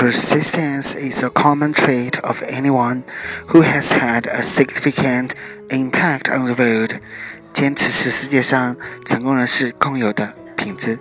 Persistence is a common trait of anyone who has had a significant impact on the world. 坚持是世界上成功人士共有的品质。